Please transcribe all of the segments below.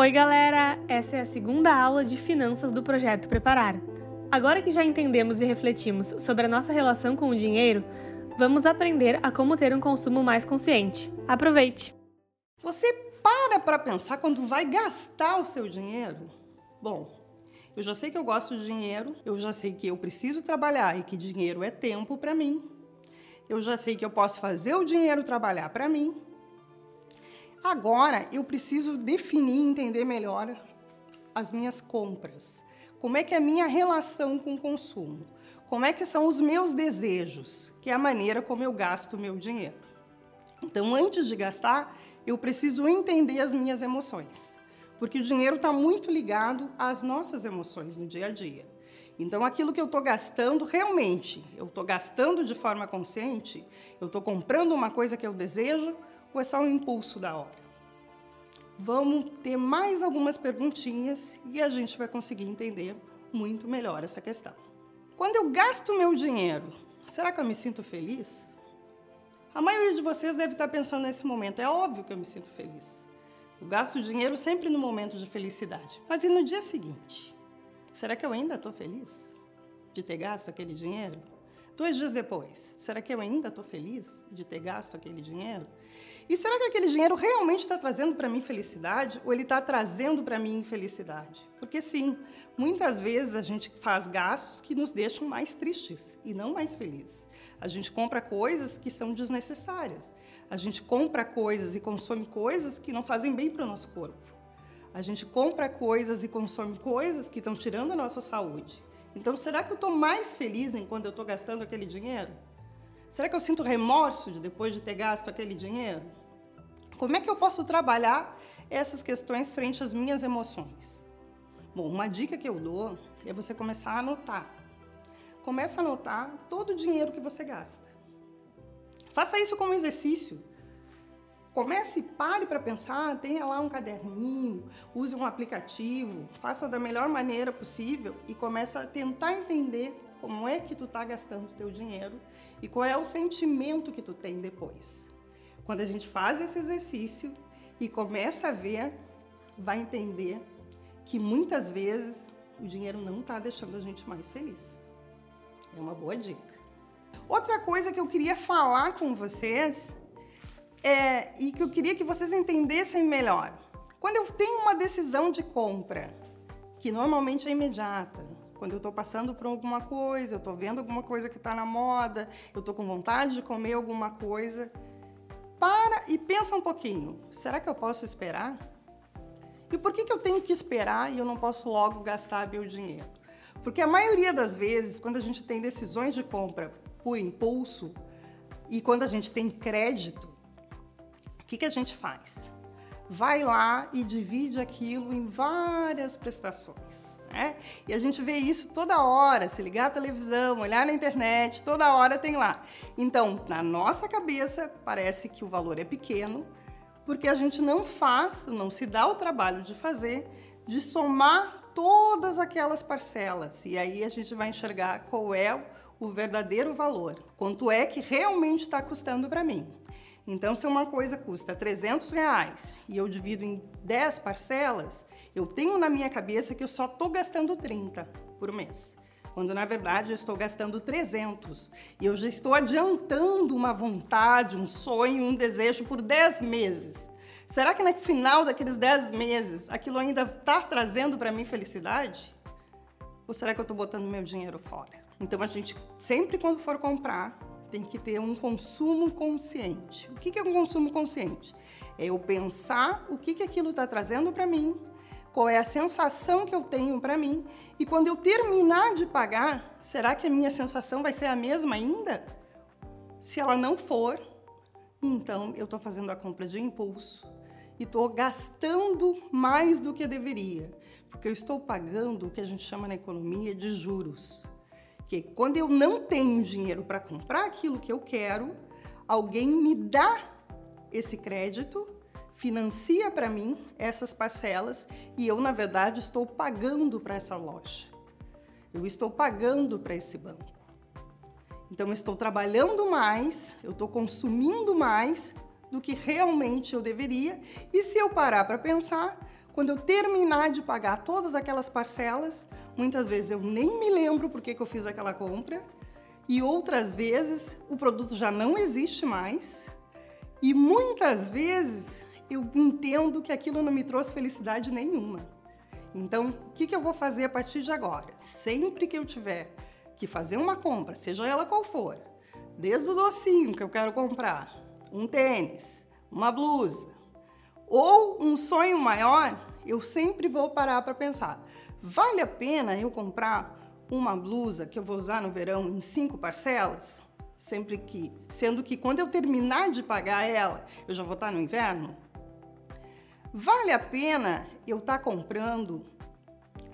Oi, galera! Essa é a segunda aula de finanças do projeto Preparar. Agora que já entendemos e refletimos sobre a nossa relação com o dinheiro, vamos aprender a como ter um consumo mais consciente. Aproveite! Você para para pensar quando vai gastar o seu dinheiro? Bom, eu já sei que eu gosto de dinheiro, eu já sei que eu preciso trabalhar e que dinheiro é tempo para mim. Eu já sei que eu posso fazer o dinheiro trabalhar para mim. Agora eu preciso definir e entender melhor as minhas compras. Como é que é a minha relação com o consumo? Como é que são os meus desejos, que é a maneira como eu gasto o meu dinheiro. Então, antes de gastar, eu preciso entender as minhas emoções, porque o dinheiro está muito ligado às nossas emoções no dia a dia. Então, aquilo que eu estou gastando, realmente, eu estou gastando de forma consciente, eu estou comprando uma coisa que eu desejo, ou é só um impulso da hora? Vamos ter mais algumas perguntinhas e a gente vai conseguir entender muito melhor essa questão. Quando eu gasto meu dinheiro, será que eu me sinto feliz? A maioria de vocês deve estar pensando nesse momento. É óbvio que eu me sinto feliz. Eu gasto dinheiro sempre no momento de felicidade. Mas e no dia seguinte? Será que eu ainda estou feliz de ter gasto aquele dinheiro? Dois dias depois, será que eu ainda estou feliz de ter gasto aquele dinheiro? E será que aquele dinheiro realmente está trazendo para mim felicidade ou ele está trazendo para mim infelicidade? Porque sim, muitas vezes a gente faz gastos que nos deixam mais tristes e não mais felizes. A gente compra coisas que são desnecessárias. A gente compra coisas e consome coisas que não fazem bem para o nosso corpo. A gente compra coisas e consome coisas que estão tirando a nossa saúde. Então, será que eu estou mais feliz enquanto eu estou gastando aquele dinheiro? Será que eu sinto remorso de depois de ter gasto aquele dinheiro? Como é que eu posso trabalhar essas questões frente às minhas emoções? Bom, uma dica que eu dou é você começar a anotar. Comece a anotar todo o dinheiro que você gasta. Faça isso como exercício. Comece, pare para pensar, tenha lá um caderninho, use um aplicativo, faça da melhor maneira possível e comece a tentar entender como é que tu está gastando o teu dinheiro e qual é o sentimento que tu tem depois. Quando a gente faz esse exercício e começa a ver, vai entender que muitas vezes o dinheiro não está deixando a gente mais feliz. É uma boa dica. Outra coisa que eu queria falar com vocês é, e que eu queria que vocês entendessem melhor. Quando eu tenho uma decisão de compra, que normalmente é imediata, quando eu estou passando por alguma coisa, eu estou vendo alguma coisa que está na moda, eu estou com vontade de comer alguma coisa, para e pensa um pouquinho. Será que eu posso esperar? E por que, que eu tenho que esperar e eu não posso logo gastar meu dinheiro? Porque a maioria das vezes, quando a gente tem decisões de compra por impulso e quando a gente tem crédito, que, que a gente faz? Vai lá e divide aquilo em várias prestações. Né? E a gente vê isso toda hora, se ligar a televisão, olhar na internet, toda hora tem lá. Então, na nossa cabeça, parece que o valor é pequeno, porque a gente não faz, não se dá o trabalho de fazer, de somar todas aquelas parcelas. E aí a gente vai enxergar qual é o verdadeiro valor, quanto é que realmente está custando para mim. Então, se uma coisa custa 300 reais e eu divido em 10 parcelas, eu tenho na minha cabeça que eu só estou gastando 30 por mês. Quando na verdade eu estou gastando 300 e eu já estou adiantando uma vontade, um sonho, um desejo por 10 meses. Será que no final daqueles 10 meses aquilo ainda está trazendo para mim felicidade? Ou será que eu estou botando meu dinheiro fora? Então a gente sempre quando for comprar tem que ter um consumo consciente. O que é um consumo consciente? É eu pensar o que, que aquilo está trazendo para mim, qual é a sensação que eu tenho para mim, e quando eu terminar de pagar, será que a minha sensação vai ser a mesma ainda? Se ela não for, então eu estou fazendo a compra de impulso e estou gastando mais do que deveria, porque eu estou pagando o que a gente chama na economia de juros que quando eu não tenho dinheiro para comprar aquilo que eu quero, alguém me dá esse crédito, financia para mim essas parcelas e eu, na verdade, estou pagando para essa loja. Eu estou pagando para esse banco. Então, eu estou trabalhando mais, eu estou consumindo mais do que realmente eu deveria. E se eu parar para pensar, Quando eu terminar de pagar todas aquelas parcelas, muitas vezes eu nem me lembro por que, eu fiz aquela compra, e outras vezes o produto já não existe mais, e muitas vezes eu entendo que aquilo não me trouxe felicidade nenhuma. Então, o que, que eu vou fazer a partir de agora? Sempre que eu tiver que fazer uma compra, seja ela qual for, desde o docinho que eu quero comprar, um tênis, uma blusa, ou um sonho maior, eu sempre vou parar para pensar: vale a pena eu comprar uma blusa que eu vou usar no verão em cinco parcelas? Sempre que, sendo que quando eu terminar de pagar ela, eu já vou estar no inverno? Vale a pena eu estar comprando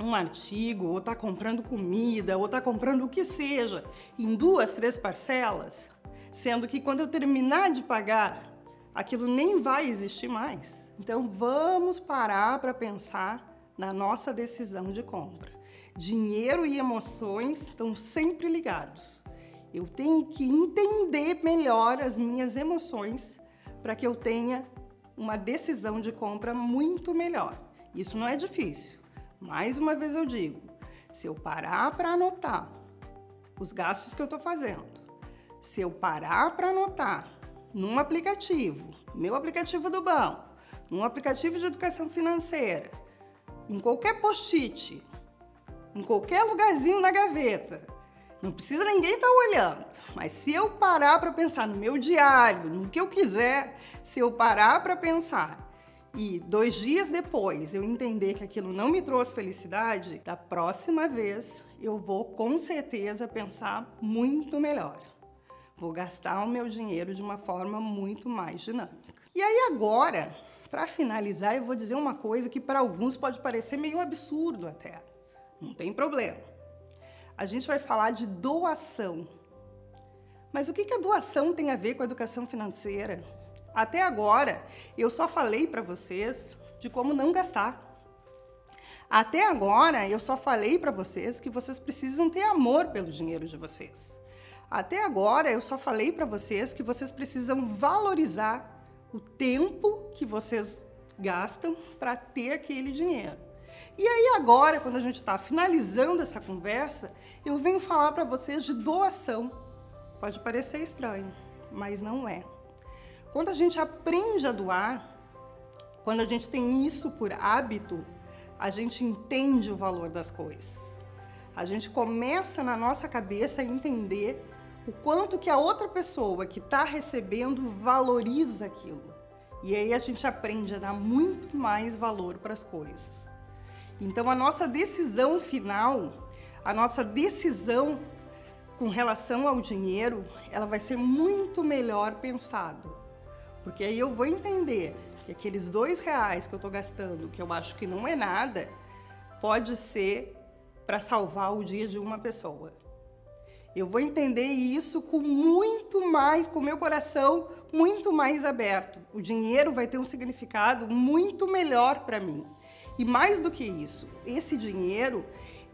um artigo, ou estar comprando comida, ou estar comprando o que seja, em duas, três parcelas, sendo que quando eu terminar de pagar aquilo nem vai existir mais. Então vamos parar para pensar na nossa decisão de compra. Dinheiro e emoções estão sempre ligados. Eu tenho que entender melhor as minhas emoções para que eu tenha uma decisão de compra muito melhor. Isso não é difícil. Mais uma vez eu digo, se eu parar para anotar os gastos que eu estou fazendo, se eu parar para anotar num aplicativo, meu aplicativo do banco, num aplicativo de educação financeira, em qualquer post-it, em qualquer lugarzinho na gaveta, não precisa ninguém estar tá olhando, mas se eu parar para pensar no meu diário, no que eu quiser, se eu parar para pensar e dois dias depois eu entender que aquilo não me trouxe felicidade, da próxima vez eu vou com certeza pensar muito melhor vou gastar o meu dinheiro de uma forma muito mais dinâmica. E aí agora, para finalizar, eu vou dizer uma coisa que para alguns pode parecer meio absurdo até. Não tem problema. A gente vai falar de doação. Mas o que a doação tem a ver com a educação financeira? Até agora, eu só falei para vocês de como não gastar. Até agora, eu só falei para vocês que vocês precisam ter amor pelo dinheiro de vocês. Até agora eu só falei para vocês que vocês precisam valorizar o tempo que vocês gastam para ter aquele dinheiro. E aí agora, quando a gente está finalizando essa conversa, eu venho falar para vocês de doação. Pode parecer estranho, mas não é. Quando a gente aprende a doar, quando a gente tem isso por hábito, a gente entende o valor das coisas. A gente começa na nossa cabeça a entender o quanto que a outra pessoa que está recebendo valoriza aquilo. E aí a gente aprende a dar muito mais valor para as coisas. Então a nossa decisão final, a nossa decisão com relação ao dinheiro, ela vai ser muito melhor pensado. Porque aí eu vou entender que aqueles dois reais que eu estou gastando, que eu acho que não é nada, pode ser para salvar o dia de uma pessoa. Eu vou entender isso com muito mais, com meu coração muito mais aberto. O dinheiro vai ter um significado muito melhor para mim. E mais do que isso, esse dinheiro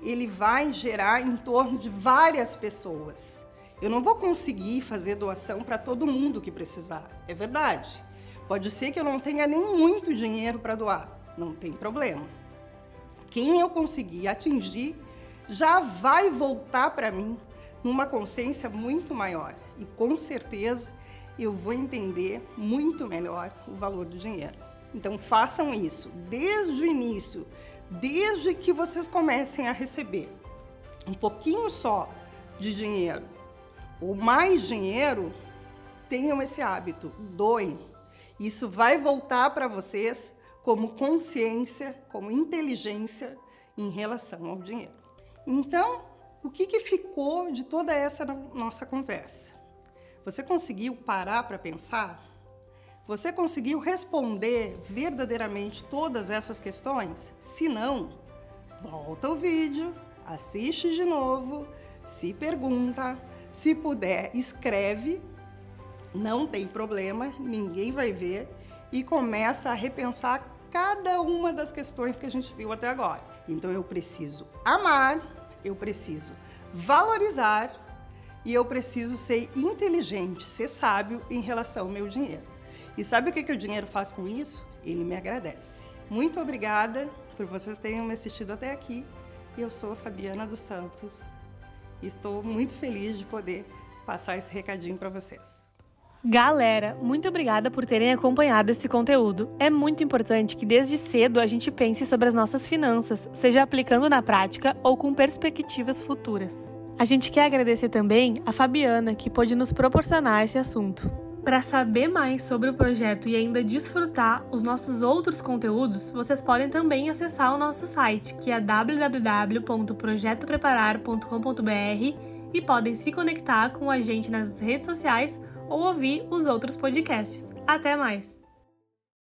ele vai gerar em torno de várias pessoas. Eu não vou conseguir fazer doação para todo mundo que precisar, é verdade. Pode ser que eu não tenha nem muito dinheiro para doar, não tem problema. Quem eu conseguir atingir já vai voltar para mim numa consciência muito maior. E com certeza eu vou entender muito melhor o valor do dinheiro. Então façam isso desde o início, desde que vocês comecem a receber um pouquinho só de dinheiro ou mais dinheiro, tenham esse hábito, doem. Isso vai voltar para vocês como consciência, como inteligência em relação ao dinheiro. Então, o que, que ficou de toda essa nossa conversa? Você conseguiu parar para pensar? Você conseguiu responder verdadeiramente todas essas questões? Se não, volta o vídeo, assiste de novo, se pergunta, se puder, escreve, não tem problema, ninguém vai ver, e começa a repensar cada uma das questões que a gente viu até agora. Então eu preciso amar eu preciso valorizar e eu preciso ser inteligente, ser sábio em relação ao meu dinheiro. E sabe o que, que o dinheiro faz com isso? Ele me agradece. Muito obrigada por vocês terem me assistido até aqui. Eu sou a Fabiana dos Santos e estou muito feliz de poder passar esse recadinho para vocês. Galera, muito obrigada por terem acompanhado esse conteúdo. É muito importante que desde cedo a gente pense sobre as nossas finanças, seja aplicando na prática ou com perspectivas futuras. A gente quer agradecer também a Fabiana, que pôde nos proporcionar esse assunto. Para saber mais sobre o projeto e ainda desfrutar os nossos outros conteúdos, vocês podem também acessar o nosso site, que é www.projetopreparar.com.br e podem se conectar com a gente nas redes sociais ou ouvir os outros podcasts. Até mais!